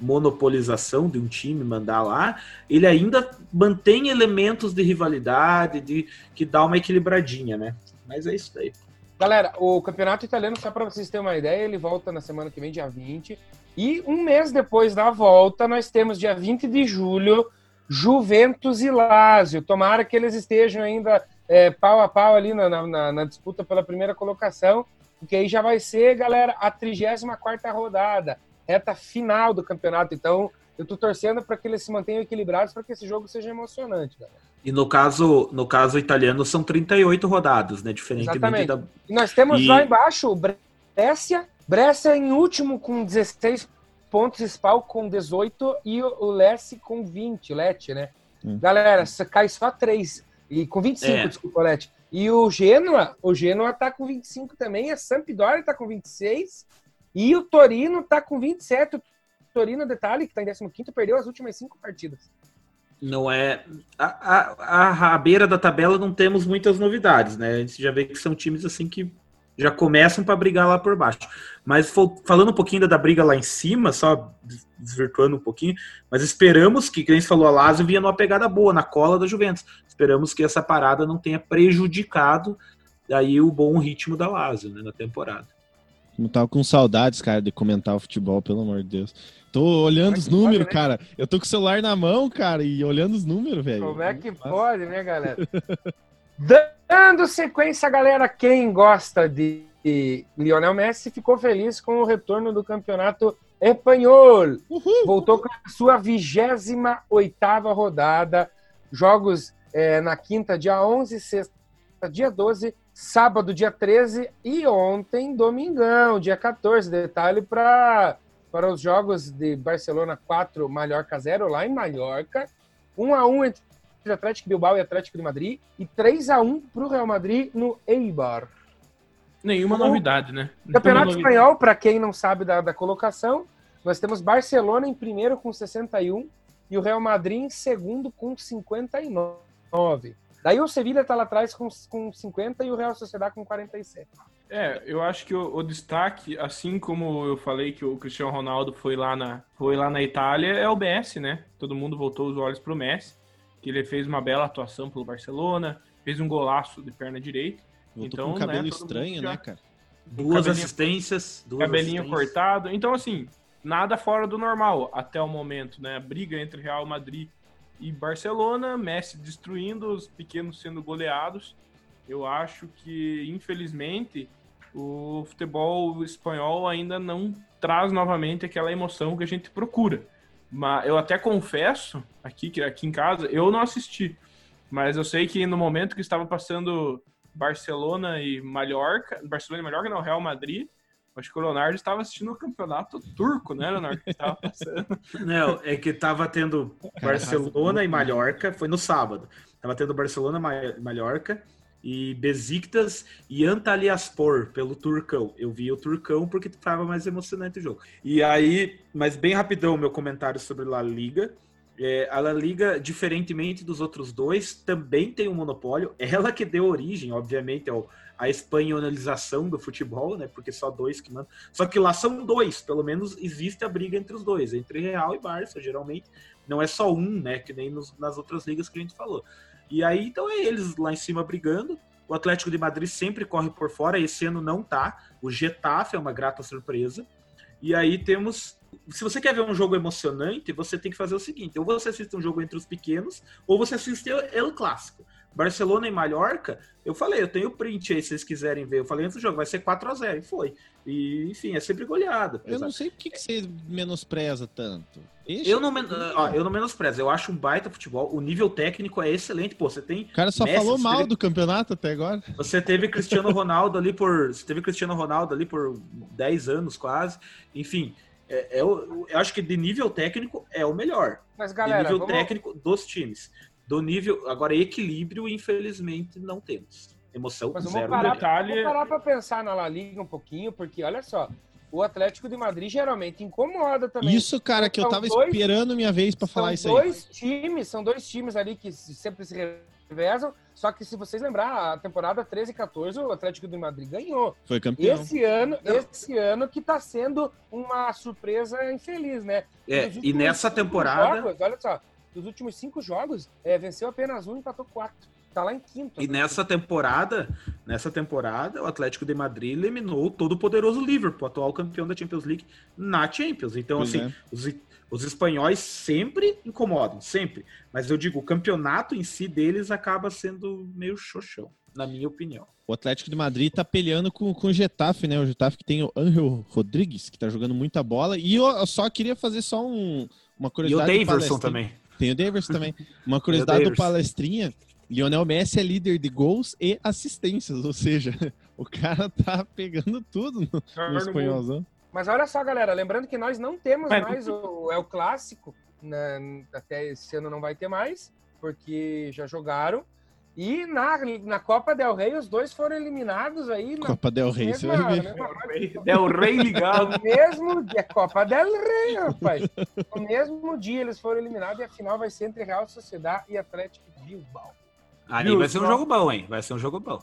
monopolização de um time mandar lá, ele ainda mantém elementos de rivalidade, de que dá uma equilibradinha, né? Mas é isso daí. Galera, o campeonato italiano, só para vocês terem uma ideia, ele volta na semana que vem, dia 20. E um mês depois da volta, nós temos dia 20 de julho, Juventus e Lazio. Tomara que eles estejam ainda é, pau a pau ali na, na, na, disputa pela primeira colocação, porque aí já vai ser, galera, a 34 rodada, reta final do campeonato. Então, eu tô torcendo para que eles se mantenham equilibrados para que esse jogo seja emocionante, galera. E no caso, no caso italiano, são 38 rodadas, né? Diferentemente Exatamente. da. E nós temos E- lá embaixo o Brescia, Brescia em último com 16 pontos, Spal com 18 e o Lecce com 20, Lete, né? Hum. Galera, cai só 3. E com 25, É. desculpa, Lete. E o Genoa, o Genoa tá com 25 também, a Sampdoria tá com 26 e o Torino tá com 27. O Torino, detalhe, que tá em 15º, perdeu as últimas cinco partidas. Não é. A, a, a, beira da tabela não temos muitas novidades, né? A gente já vê que são times assim que já começam para brigar lá por baixo. Mas fal- falando um pouquinho da, briga lá em cima, só des- desvirtuando um pouquinho, mas esperamos que, que a gente falou, a Lazio vinha numa pegada boa, na cola da Juventus. Esperamos que essa parada não tenha prejudicado aí o bom ritmo da Lazio né, na temporada. Não tava com saudades, cara, de comentar o futebol, pelo amor de Deus. Tô olhando é os que pode, números, né? cara. Eu tô com o celular na mão, cara, e olhando os números, velho. Como é que pode, né, galera? Dando sequência, galera, quem gosta de Lionel Messi ficou feliz com o retorno do campeonato espanhol. Voltou com a sua 28 rodada. Jogos eh, na quinta, dia 11, sexta, dia 12, sábado, dia 13 e ontem, domingão, dia 14. Detalhe para para os jogos de Barcelona 4, Mallorca 0, lá em Mallorca. 1 a 1 entre Atlético Bilbao e Atlético de Madrid e 3 a 1 para o Real Madrid no Eibar. Nenhuma O novidade, né? Campeonato Espanhol, para quem não sabe da, da colocação, nós temos Barcelona em primeiro com 61 e o Real Madrid em segundo com 59. Daí o Sevilla está lá atrás com, com 50 e o Real Sociedade com 47. É, eu acho que o, o destaque, assim como eu falei que o Cristiano Ronaldo foi lá na, foi lá na Itália, é o Messi, né? Todo mundo voltou os olhos pro Messi, que ele fez uma bela atuação pelo Barcelona, fez um golaço de perna direita, Voltou Então, com um cabelo né, estranho, já- né, cara? Duas cabelinho- assistências, duas cabelinho assistências. cortado. Então, assim, nada fora do normal até o momento, né? A briga entre Real Madrid e Barcelona, Messi destruindo, os pequenos sendo goleados. Eu acho que, infelizmente, o futebol espanhol ainda não traz novamente aquela emoção que a gente procura. Mas eu até confesso aqui que aqui em casa eu não assisti, mas eu sei que no momento que estava passando Barcelona e Mallorca, Barcelona e Mallorca, não, Real Madrid, acho que o Leonardo estava assistindo o campeonato turco, né, Leonardo? Que estava passando. Não, é que tava tendo Barcelona e Mallorca, foi no sábado. Tava tendo Barcelona e Mallorca e Besiktas e Antalyaspor pelo Turcão. Eu vi o Turcão porque tava mais emocionante o jogo. E aí, mas bem rapidão meu comentário sobre La Liga. É, a La Liga, diferentemente dos outros dois, também tem um monopólio. Ela que deu origem, obviamente, ao, à espanholização do futebol, né? Porque só dois que mandam. Só que lá são dois, pelo menos existe a briga entre os dois, entre Real e Barça, geralmente. Não é só um, né? Que nem nos- nas outras ligas que a gente falou. E aí, então, é eles lá em cima brigando. O Atlético de Madrid sempre corre por fora, esse ano não tá. O Getafe é uma grata surpresa. E aí temos. Se você quer ver um jogo emocionante, você tem que fazer o seguinte: ou você assiste um jogo entre os pequenos, ou você assiste El Clássico. Barcelona e Mallorca, eu falei, eu tenho print aí se vocês quiserem ver. Eu falei antes do jogo, vai ser 4 a 0 e foi. E, enfim, é sempre goleada. Eu não sei por que, que você menospreza tanto. Deixa- Eu não, men- ó, eu não menosprezo, eu acho um baita futebol. O nível técnico é excelente. Pô, você tem. O cara só Messi, falou mal teve- do campeonato até agora. Você teve Cristiano Ronaldo ali por. Você teve Cristiano Ronaldo ali por 10 anos quase. Enfim, é, é o- eu acho que de nível técnico é o melhor. Mas, de galera, nível vamos, técnico dos times. Do nível. Agora, equilíbrio, infelizmente, não temos. Emoção Mas vamos zero. parar, detalhe- vamos parar pra pensar na La Liga um pouquinho, porque olha só, o Atlético de Madrid geralmente incomoda também. Isso, cara, que eu São tava dois- esperando minha vez pra falar isso são aí. dois times, são dois times ali que se- sempre se revezam. Só que se vocês lembrar, a temporada 13 e 14, o Atlético de Madrid ganhou. Foi campeão. Esse ano, esse ano que tá sendo uma surpresa infeliz, né? É, e nessa temporada. jogos, olha só, dos últimos cinco jogos, é, venceu apenas um e empatou quatro. Tá lá em quinto. E nessa temporada, nessa temporada, o Atlético de Madrid eliminou o todo poderoso Liverpool, atual campeão da Champions League, na Champions. Então, Pois assim, é. os, os espanhóis sempre incomodam, sempre. Mas eu digo, o campeonato em si deles acaba sendo meio xoxão, na minha opinião. O Atlético de Madrid tá peleando com, com o Getafe, né? O Getafe que tem o Angel Rodrigues, que tá jogando muita bola. E eu só queria fazer só um, uma E o curiosidade. do Daverson também. Tem o Daverson também. Uma curiosidade do. Palestrinha. Lionel Messi é líder de gols e assistências, ou seja, o cara tá pegando tudo no, no espanholzão. Mas olha só, galera, lembrando que nós não temos Mas- mais o, é o clássico, né, até esse ano não vai ter mais, porque já jogaram. E na, na Copa Del Rey os dois foram eliminados aí na Copa Del Rey, você vai mesma, ver. mesma Del Rey ligado. No mesmo dia, Copa del Rey, rapaz. No mesmo dia eles foram eliminados e a final vai ser entre Real Sociedade e Atlético Bilbao. Ali vai ser um jogo bom, hein? Vai ser um jogo bom.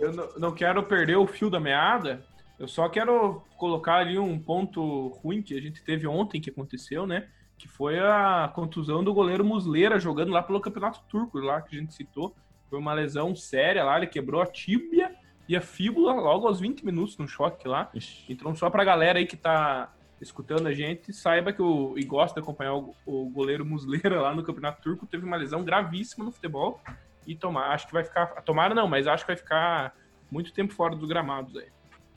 Eu não, não quero perder o fio da meada. Eu só quero colocar ali um ponto ruim que a gente teve ontem, que aconteceu, né? Que foi a contusão do goleiro Muslera jogando lá pelo Campeonato Turco, lá que a gente citou. Foi uma lesão séria lá, ele quebrou a tíbia e a fíbula logo aos 20 minutos no choque lá. Ixi. Então, só pra galera aí que tá escutando a gente, saiba que o e gosta de acompanhar o, o goleiro Muslera lá no Campeonato Turco, teve uma lesão gravíssima no futebol e tomar, acho que vai ficar, tomara não, mas acho que vai ficar muito tempo fora dos gramados aí.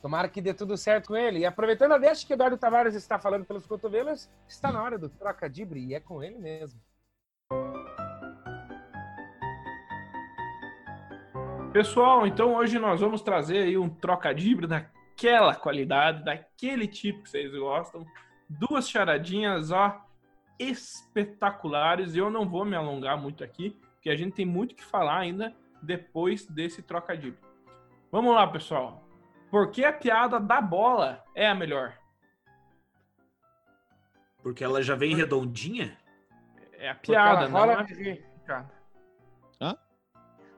Tomara que dê tudo certo com ele. E aproveitando a deixa que Eduardo Tavares está falando pelos cotovelos, está na hora do troca dibre e é com ele mesmo. Pessoal, então hoje nós vamos trazer aí um trocadilho daquela qualidade, daquele tipo que vocês gostam. Duas charadinhas, ó, espetaculares. Eu não vou me alongar muito aqui, porque a gente tem muito que falar ainda depois desse trocadilho. Vamos lá, pessoal. Por que a piada da bola é a melhor? Porque ela já vem redondinha. É a Porque piada, ela não rola a de rir. piada.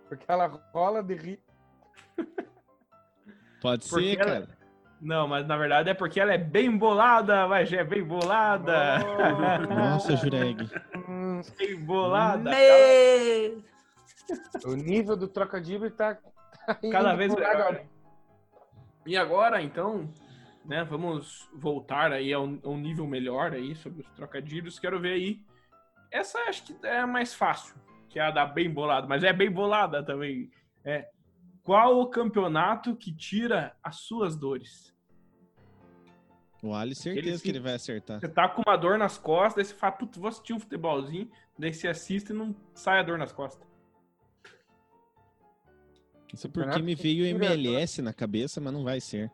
Porque ela rola de rir. Pode Porque ser, ela- cara. Não, mas na verdade é porque ela é bem bolada, mas é bem bolada. Nossa, Jureg. Hum, Bem bolada. o nível do troca dibre tá, tá Cada vez melhor. água. E agora, então, né, vamos voltar aí a um, nível melhor aí sobre os trocadilhos. Quero ver aí. Essa acho que é a mais fácil, que é a da bem bolada, mas é bem bolada também. É. Qual o campeonato que tira as suas dores? O Ali, certeza que ele vai acertar. Você tá com uma dor nas costas, daí você fala, putz, vou assistir um futebolzinho, daí você assiste e não sai a dor nas costas. Isso porque me veio MLS na cabeça, mas não vai ser.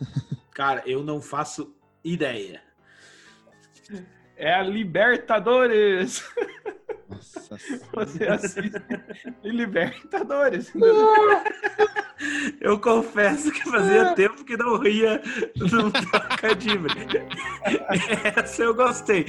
Cara, eu não faço ideia. É a Libertadores! Nossa Você assiste Libertadores. Eu confesso que fazia tempo que não ria no trocadilho. Essa eu gostei.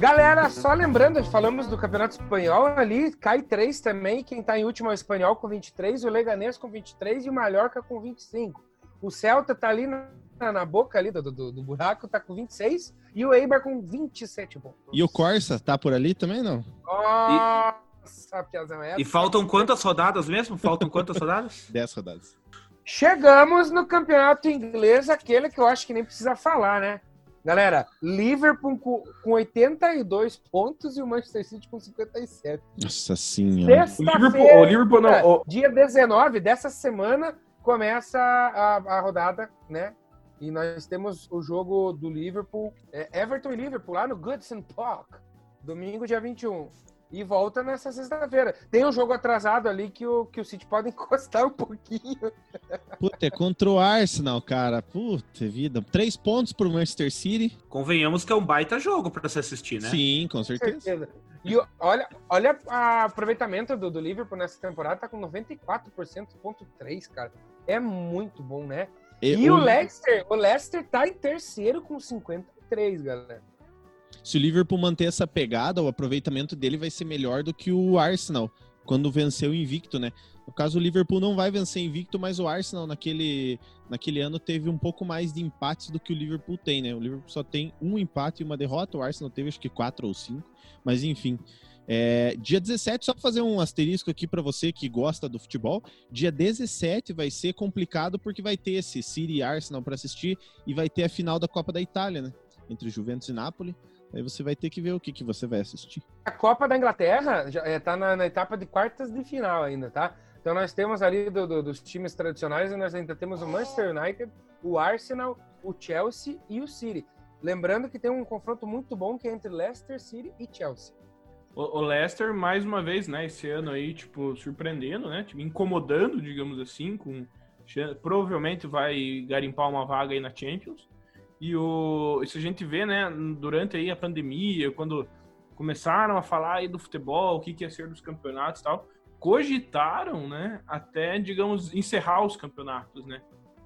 Galera, só lembrando, falamos do Campeonato Espanhol ali, cai três também. Quem tá em último é o Espanhol com 23, o Leganês com 23 e o Mallorca com 25. O Celta tá ali na, na boca ali do, do, do buraco, tá com 26 e o Eibar com 27 pontos. E o Corsa tá por ali também, não? Nossa, piazão, é E faltam quantas rodadas mesmo? Faltam quantas rodadas? 10 rodadas. Chegamos no campeonato inglês, aquele que eu acho que nem precisa falar, né? Galera, Liverpool com, com 82 pontos e o Manchester City com 57. Nossa senhora. O Liverpool, o Sexta-feira, Liverpool não. o- dia 19 dessa semana, começa a, a rodada, né? E nós temos o jogo do Liverpool, é, Everton e Liverpool, lá no Goodson Park, domingo, dia 21. E volta nessa sexta-feira. Tem um jogo atrasado ali que o, que o City pode encostar um pouquinho. Puta, é contra o Arsenal, cara. Puta vida. Três pontos pro Manchester City. Convenhamos que é um baita jogo pra se assistir, né? Sim, com certeza. certeza. E o- olha, olha o aproveitamento do, do Liverpool nessa temporada, tá com 94,3, cara. É muito bom, né? E, o Leicester, o Leicester tá em terceiro com 53, galera. Se o Liverpool manter essa pegada, o aproveitamento dele vai ser melhor do que o Arsenal, quando venceu invicto, né? No caso, o Liverpool não vai vencer invicto, mas o Arsenal naquele, naquele ano teve um pouco mais de empates do que o Liverpool tem, né? O Liverpool só tem um empate e uma derrota, o Arsenal teve acho que quatro ou cinco, mas enfim. É, dia 17, só pra fazer um asterisco aqui para você que gosta do futebol, dia 17 vai ser complicado porque vai ter esse City e Arsenal para assistir e vai ter a final da Copa da Itália, né? Entre Juventus e Napoli. Aí você vai ter que ver o que, que você vai assistir. A Copa da Inglaterra já, é, tá na, na etapa de quartas de final ainda, tá? Então nós temos ali do- do- dos times tradicionais, nós ainda temos o Manchester United, o Arsenal, o Chelsea e o City. Lembrando que tem um confronto muito bom que é entre Leicester City e Chelsea. O, o Leicester, mais uma vez, né, esse ano aí, tipo, surpreendendo, né? Tipo, incomodando, digamos assim, com provavelmente vai garimpar uma vaga aí na Champions. E o isso a gente vê, né, durante aí a pandemia, quando começaram a falar aí do futebol, o que, que ia ser dos campeonatos e tal, cogitaram, né, até, digamos, encerrar os campeonatos, né?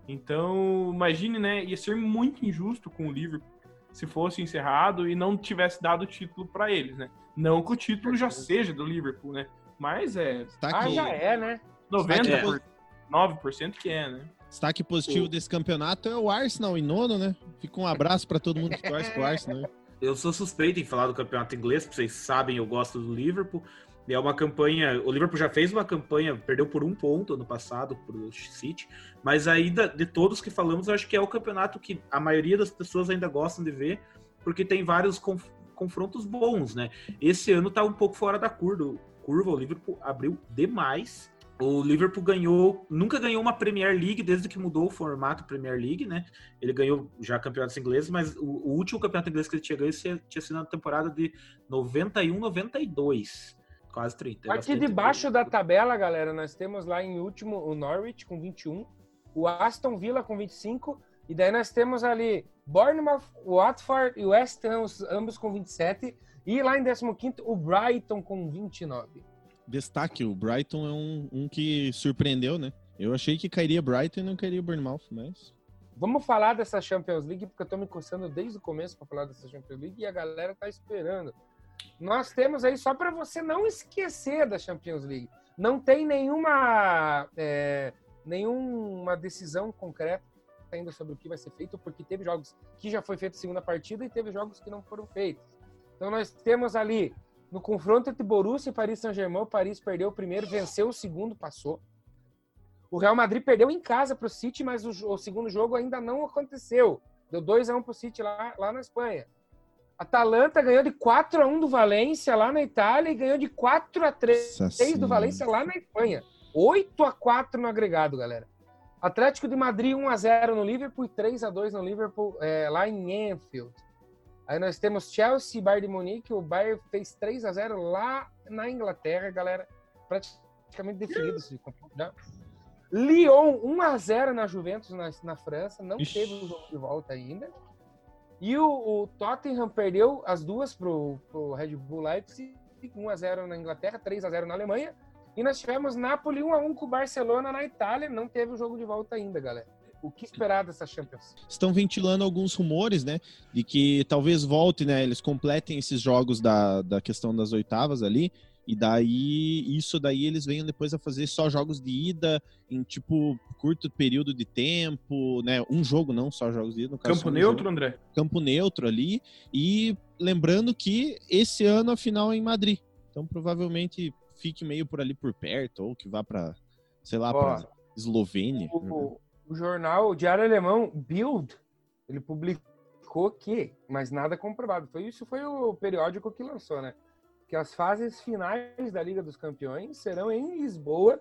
Então, imagine, né, ia ser muito injusto com o Liverpool se fosse encerrado e não tivesse dado o título para eles, né? Não que o título já seja do Liverpool, né? Mas é Destaque, Ah, já é, né? 90%, 9% que é, né? Destaque positivo desse campeonato é o Arsenal em nono, né? Fica um abraço para todo mundo que torce pro Arsenal. né? Eu sou suspeito em falar do campeonato inglês, porque vocês sabem, eu gosto do Liverpool. É uma campanha. O Liverpool já fez uma campanha, perdeu por um ponto ano passado pro City. Mas ainda, de todos que falamos, eu acho que é o campeonato que a maioria das pessoas ainda gostam de ver, porque tem vários conf- confrontos bons, né? Esse ano tá um pouco fora da curva. curva. O Liverpool abriu demais. O Liverpool ganhou, nunca ganhou uma Premier League desde que mudou o formato Premier League, né? Ele ganhou já campeonatos ingleses, mas o, o último campeonato inglês que ele tinha ganho tinha, sido na temporada de 91, 92. Quase 30. é Aqui debaixo da tabela, galera, nós temos lá em último o Norwich com 21, o Aston Villa com 25, e daí nós temos ali Bournemouth, Watford e West Ham, os- ambos com 27, e lá em 15 o Brighton com 29. Destaque, o Brighton é um, um que surpreendeu, né? Eu achei que cairia Brighton e não cairia Bournemouth, mas... Vamos falar dessa Champions League, porque eu tô me coçando desde o começo para falar dessa Champions League e a galera tá esperando. Nós temos aí, só para você não esquecer da Champions League, não tem nenhuma, é, nenhuma decisão concreta ainda sobre o que vai ser feito, porque teve jogos que já foi feita a segunda partida e teve jogos que não foram feitos. Então nós temos ali, no confronto entre Borussia e Paris Saint-Germain, o Paris perdeu o primeiro, venceu o segundo, passou. O Real Madrid perdeu em casa para o City, mas o, o segundo jogo ainda não aconteceu. Deu 2x1 para o City lá, lá na Espanha. Atalanta ganhou de 4x1 do Valência lá na Itália e ganhou de 4x3 Nossa do. Valência lá na Espanha. 8x4 no agregado, galera. Atlético de Madrid 1x0 no Liverpool e 3x2 no Liverpool é, lá em Anfield. Aí nós temos Chelsea e Bayern de Munique. O Bayern fez 3x0 lá na Inglaterra, galera. Praticamente definido esse já. Lyon 1x0 na Juventus na, na França. Não Ixi. teve o jogo de volta ainda. E o, o Tottenham perdeu as duas pro, pro Red Bull Leipzig. 1x0 na Inglaterra, 3x0 na Alemanha. E nós tivemos Napoli 1x1 com o Barcelona na Itália. Não teve o jogo de volta ainda, galera. O que esperar dessa Champions? Estão ventilando alguns rumores, né? De que talvez volte, né? Eles completem esses jogos da, da questão das oitavas ali. E daí, isso daí eles venham depois a fazer só jogos de ida em, tipo, curto período de tempo, né? Um jogo, não só jogos de ida. No caso, Campo um neutro, jogo. André? campo neutro ali. E lembrando que esse ano a final é em Madrid. Então provavelmente fique meio por ali por perto, ou que vá para, sei lá, Ó, para Eslovênia. O, o jornal, o diário alemão Bild, ele publicou que, mas nada comprovado. Foi isso foi o periódico que lançou, né? Que as fases finais da Liga dos Campeões serão em Lisboa,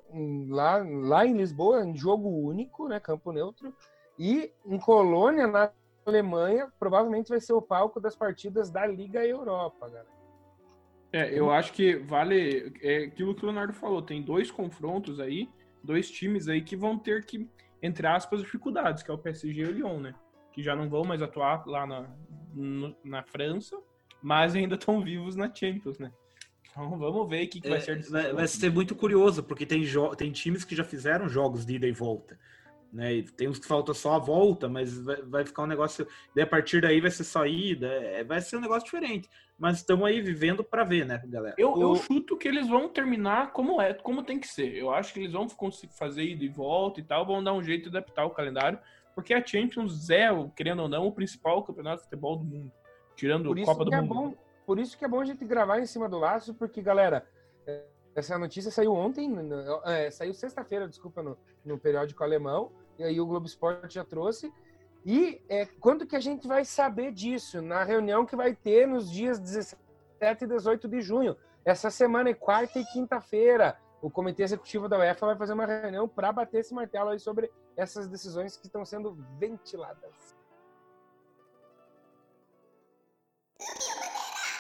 lá, lá em Lisboa, em jogo único, né? Campo neutro, e em Colônia, na Alemanha, provavelmente vai ser o palco das partidas da Liga Europa, galera. É, eu acho que vale é aquilo que o Leonardo falou. Tem dois confrontos aí, dois times aí que vão ter que, entre aspas, dificuldades, que é o PSG e o Lyon, né? Que já não vão mais atuar lá na, no- na França, mas ainda estão vivos na Champions, né? Então vamos ver o que, que vai É, ser. vai, vai ser muito curioso, porque tem, tem times que já fizeram jogos de ida e volta. Né? E tem uns que falta só a volta, mas vai, vai ficar um negócio. Daí a partir daí vai ser só ida, é, vai ser um negócio diferente. Mas estamos aí vivendo para ver, né, galera? Eu, eu O- chuto que eles vão terminar como é, como tem que ser. Eu acho que eles vão conseguir fazer ida e volta e tal, vão dar um jeito de adaptar o calendário, porque a Champions é, querendo ou não, o principal campeonato de futebol do mundo, tirando Por a isso, Copa do que é Mundo. bom, por isso que é bom a gente gravar em cima do laço, porque, galera, é, essa notícia saiu ontem, é, saiu sexta-feira, desculpa, no, no periódico alemão, e aí o Globo Esporte já trouxe. E é, quando que a gente vai saber disso? Na reunião que vai ter nos dias 17 e 18 de junho. Essa semana é quarta e quinta-feira. O Comitê Executivo da UEFA vai fazer uma reunião para bater esse martelo aí sobre essas decisões que estão sendo ventiladas.